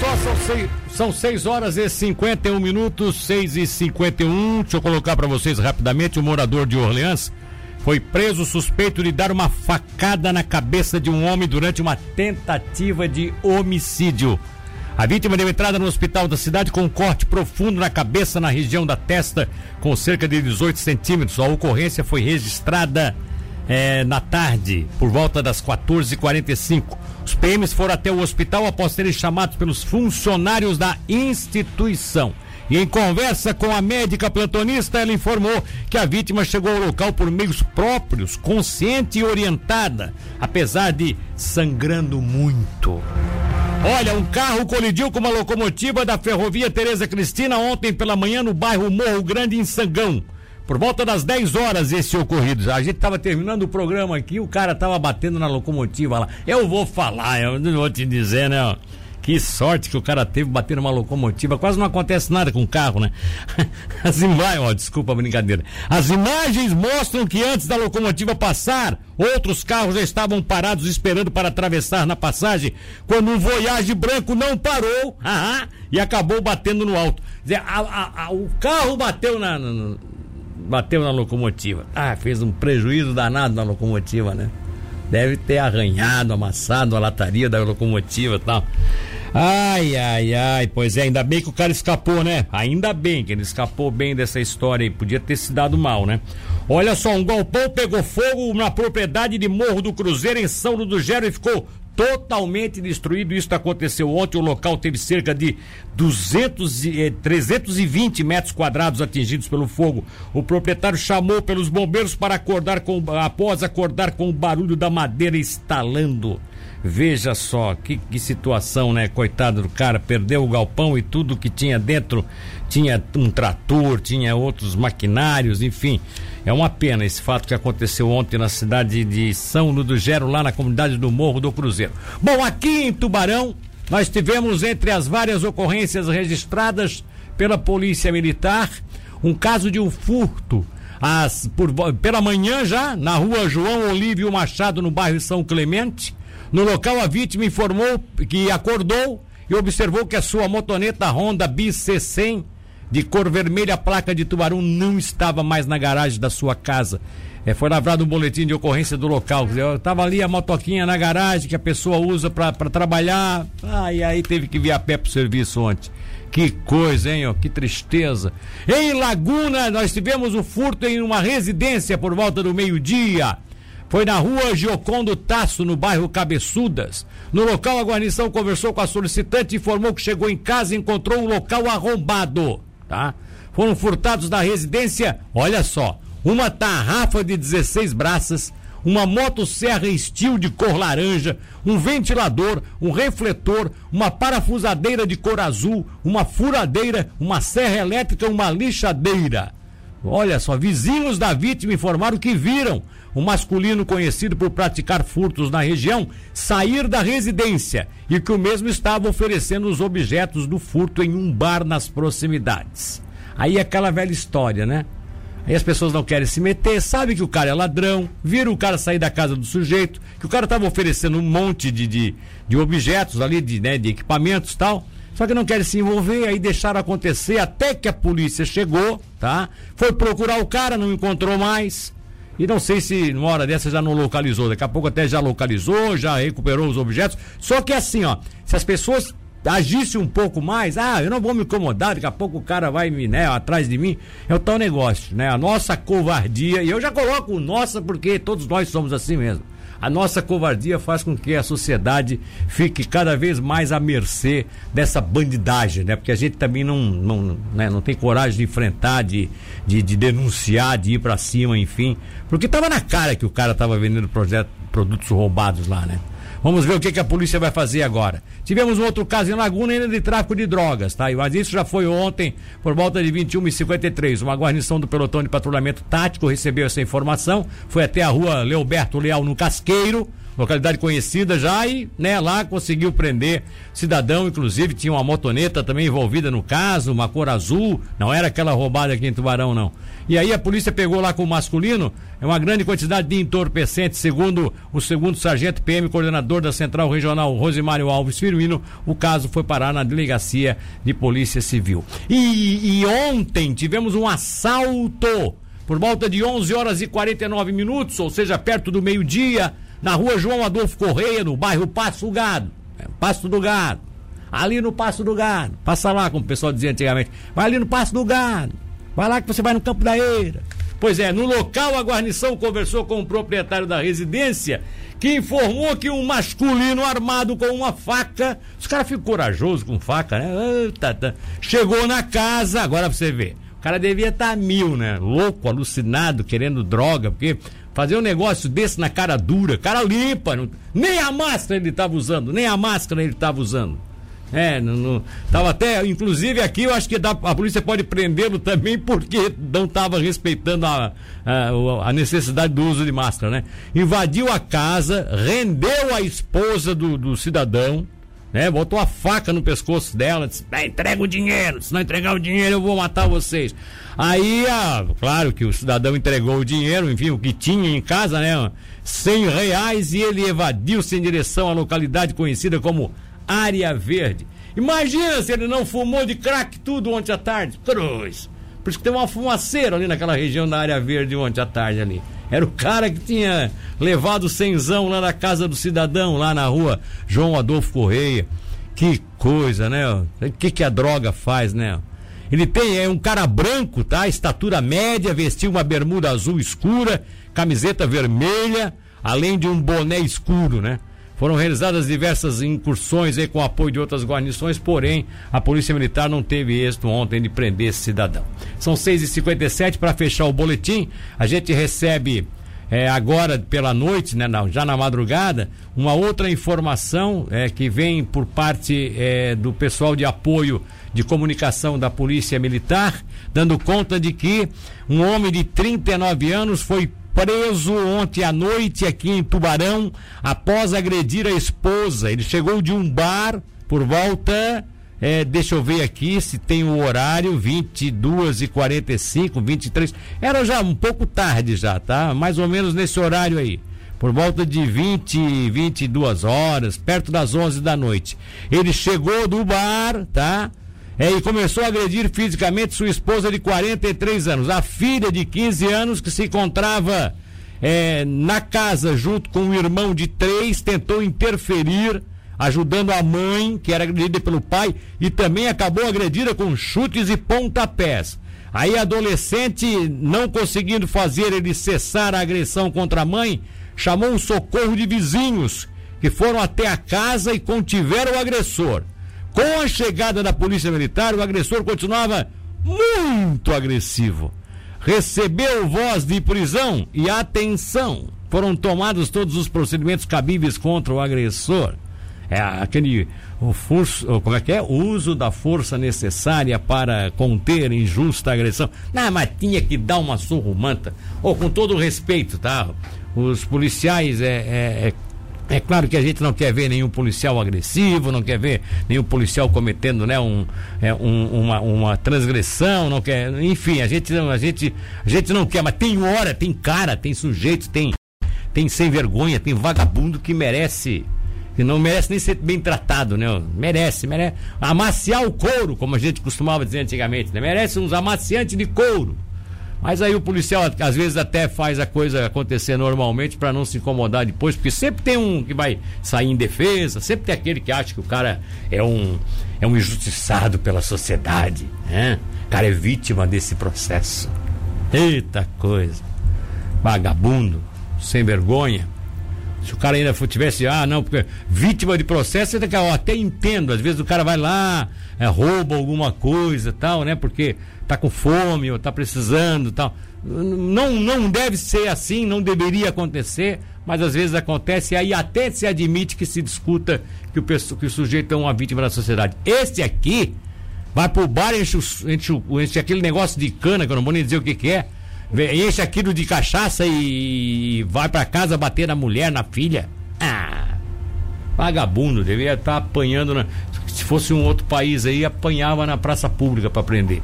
só, são seis, são 6 horas e 51 minutos, 6 e 51. Deixa eu colocar para vocês rapidamente: o morador de Orleans foi preso suspeito de dar uma facada na cabeça de um homem durante uma tentativa de homicídio. A vítima deu entrada no hospital da cidade com um corte profundo na cabeça na região da testa, com cerca de 18 centímetros. A ocorrência foi registrada é, na tarde, por volta das 14h45. Os PMs foram até o hospital após serem chamados pelos funcionários da instituição. E em conversa com a médica plantonista, ela informou que a vítima chegou ao local por meios próprios, consciente e orientada, apesar de sangrando muito. Olha, um carro colidiu com uma locomotiva da ferrovia Tereza Cristina ontem pela manhã no bairro Morro Grande, em Sangão. Por volta das 10 horas esse ocorrido. A gente estava terminando o programa aqui, o cara estava batendo na locomotiva lá. Eu vou falar, eu não vou te dizer, né? Que sorte que o cara teve bater numa locomotiva. Quase não acontece nada com o carro, né? As imagens, ó, desculpa a brincadeira. As imagens mostram que antes da locomotiva passar, outros carros já estavam parados esperando para atravessar na passagem, quando um Voyage branco não parou e acabou batendo no alto. Dizer, a, a, a, o carro bateu na, na, bateu na locomotiva. Ah, fez um prejuízo danado na locomotiva, né? Deve ter arranhado, amassado a lataria da locomotiva e tal. Ai, ai, ai, pois é, ainda bem que o cara escapou, né? Ainda bem que ele escapou bem dessa história aí. Podia ter se dado mal, né? Olha só, um galpão pegou fogo na propriedade de Morro do Cruzeiro em São Ludo do Gero e ficou totalmente destruído. Isso aconteceu ontem. O local teve cerca de 200 eh, 320 metros quadrados atingidos pelo fogo. O proprietário chamou pelos bombeiros para acordar com, após acordar com o barulho da madeira estalando. Veja só que, que situação, né? Coitado do cara, perdeu o galpão e tudo que tinha dentro. Tinha um trator, tinha outros maquinários, enfim. É uma pena esse fato que aconteceu ontem na cidade de São Ludo Gero, lá na comunidade do Morro do Cruzeiro. Bom, aqui em Tubarão, nós tivemos entre as várias ocorrências registradas pela Polícia Militar um caso de um furto. As, por, pela manhã já, na rua João Olívio Machado, no bairro São Clemente. No local, a vítima informou que acordou e observou que a sua motoneta Honda BC100 de cor vermelha, placa de tubarão, não estava mais na garagem da sua casa. É, foi lavrado um boletim de ocorrência do local. Eu tava ali a motoquinha na garagem que a pessoa usa para trabalhar. Ah, e aí teve que vir a pé pro serviço ontem. Que coisa, hein? Ó, que tristeza. Em Laguna, nós tivemos o furto em uma residência por volta do meio-dia. Foi na rua Giocondo Tasso, no bairro Cabeçudas. No local, a guarnição conversou com a solicitante e informou que chegou em casa e encontrou o local arrombado. Tá? Foram furtados da residência, olha só, uma tarrafa de 16 braças, uma motosserra estilo de cor laranja, um ventilador, um refletor, uma parafusadeira de cor azul, uma furadeira, uma serra elétrica, uma lixadeira. Olha só, vizinhos da vítima informaram que viram um masculino conhecido por praticar furtos na região sair da residência e que o mesmo estava oferecendo os objetos do furto em um bar nas proximidades. Aí é aquela velha história, né? Aí as pessoas não querem se meter, sabe que o cara é ladrão, viram o cara sair da casa do sujeito, que o cara estava oferecendo um monte de, de, de, objetos ali, de, né, de equipamentos tal. Só que não querem se envolver, aí deixaram acontecer até que a polícia chegou, tá? Foi procurar o cara, não encontrou mais. E não sei se numa hora dessa já não localizou. Daqui a pouco até já localizou, já recuperou os objetos. Só que assim, ó, se as pessoas agissem um pouco mais, ah, eu não vou me incomodar, daqui a pouco o cara vai me, né, atrás de mim. É o tal negócio, né? A nossa covardia, e eu já coloco nossa porque todos nós somos assim mesmo. A nossa covardia faz com que a sociedade fique cada vez mais à mercê dessa bandidagem, né? Porque a gente também não, não, né? não tem coragem de enfrentar, de, de, de denunciar, de ir para cima, enfim. Porque tava na cara que o cara tava vendendo projeto, produtos roubados lá, né? Vamos ver o que, que a polícia vai fazer agora. Tivemos um outro caso em Laguna ainda de tráfico de drogas, tá? Mas isso já foi ontem, por volta de 21h53. Uma guarnição do pelotão de patrulhamento tático recebeu essa informação, foi até a rua Leoberto Leal, no Casqueiro, localidade conhecida já e, né, lá conseguiu prender cidadão, inclusive tinha uma motoneta também envolvida no caso, uma cor azul, não era aquela roubada aqui em Tubarão não. E aí a polícia pegou lá com o masculino é uma grande quantidade de entorpecentes, segundo o segundo sargento PM, coordenador da Central Regional, Rosimário Alves Firmino, o caso foi parar na delegacia de Polícia Civil. E, e ontem tivemos um assalto por volta de 11 horas e 49 minutos, ou seja, perto do meio-dia, na rua João Adolfo Correia, no bairro Passo do Gado. É, Passo do Gado. Ali no Passo do Gado. Passa lá, como o pessoal dizia antigamente. Vai ali no Passo do Gado. Vai lá que você vai no Campo da Eira. Pois é, no local a guarnição conversou com o proprietário da residência, que informou que um masculino armado com uma faca, os caras ficam corajosos com faca, né? Eita, tá. Chegou na casa, agora você vê. O cara devia estar tá mil, né? Louco, alucinado, querendo droga, porque fazer um negócio desse na cara dura, cara limpa, não, nem a máscara ele estava usando, nem a máscara ele estava usando. É, não, não, tava até, inclusive aqui eu acho que dá, a polícia pode prendê-lo também porque não estava respeitando a, a, a, necessidade do uso de máscara, né? Invadiu a casa, rendeu a esposa do, do cidadão, né? Botou a faca no pescoço dela, disse, entrega o dinheiro, se não entregar o dinheiro eu vou matar vocês. Aí, claro que o cidadão entregou o dinheiro, enfim, o que tinha em casa, né? 100 reais e ele evadiu-se em direção à localidade conhecida como área verde. Imagina se ele não fumou de crack tudo ontem à tarde. Cruz. Por isso que tem uma fumaceira ali naquela região da área verde ontem à tarde ali. Era o cara que tinha levado o cenzão lá na casa do cidadão, lá na rua João Adolfo Correia. Que coisa, né? O que, que a droga faz, né? Ele tem, é um cara branco, tá? Estatura média, vestiu uma bermuda azul escura, camiseta vermelha, além de um boné escuro, né? Foram realizadas diversas incursões aí com apoio de outras guarnições, porém a Polícia Militar não teve êxito ontem de prender esse cidadão. São 6h57 para fechar o boletim. A gente recebe é, agora pela noite, né, já na madrugada, uma outra informação é, que vem por parte é, do pessoal de apoio de comunicação da Polícia Militar, dando conta de que um homem de 39 anos foi preso ontem à noite aqui em Tubarão após agredir a esposa. Ele chegou de um bar por volta. É, deixa eu ver aqui se tem o horário, 22 e 45 23 Era já um pouco tarde já, tá? Mais ou menos nesse horário aí. Por volta de 20, 22 horas, perto das 11 da noite. Ele chegou do bar, tá? É, e começou a agredir fisicamente sua esposa de 43 anos. A filha de 15 anos, que se encontrava é, na casa junto com o irmão de 3, tentou interferir, ajudando a mãe, que era agredida pelo pai, e também acabou agredida com chutes e pontapés. Aí a adolescente, não conseguindo fazer ele cessar a agressão contra a mãe, chamou um socorro de vizinhos, que foram até a casa e contiveram o agressor. Com a chegada da Polícia Militar, o agressor continuava muito agressivo. Recebeu voz de prisão e atenção. Foram tomados todos os procedimentos cabíveis contra o agressor. É aquele o forço, como é que é? O uso da força necessária para conter injusta agressão. Não, mas tinha que dar uma surrumanta. Ou oh, com todo respeito, tá? Os policiais é, é, é é claro que a gente não quer ver nenhum policial agressivo, não quer ver nenhum policial cometendo né, um, é, um, uma, uma transgressão, não quer. Enfim, a gente, a, gente, a gente não quer, mas tem hora, tem cara, tem sujeito, tem, tem sem vergonha, tem vagabundo que merece. Que não merece nem ser bem tratado, né? Merece, merece. Amaciar o couro, como a gente costumava dizer antigamente, né? Merece uns amaciantes de couro. Mas aí o policial às vezes até faz a coisa acontecer normalmente para não se incomodar depois, porque sempre tem um que vai sair em defesa, sempre tem aquele que acha que o cara é um é um injustiçado pela sociedade, né? O cara é vítima desse processo. Eita coisa. Vagabundo, sem vergonha. Se o cara ainda tivesse, ah, não, porque vítima de processo, eu até entendo. Às vezes o cara vai lá, é, rouba alguma coisa tal, né? Porque tá com fome ou tá precisando tal. Não, não deve ser assim, não deveria acontecer, mas às vezes acontece e aí até se admite que se discuta que o, que o sujeito é uma vítima da sociedade. Este aqui vai pro bar, enche, enche, enche aquele negócio de cana, que eu não vou nem dizer o que, que é enche aquilo de cachaça e vai para casa bater na mulher, na filha. Ah, vagabundo, devia estar tá apanhando. Na... Se fosse um outro país aí, apanhava na praça pública para prender.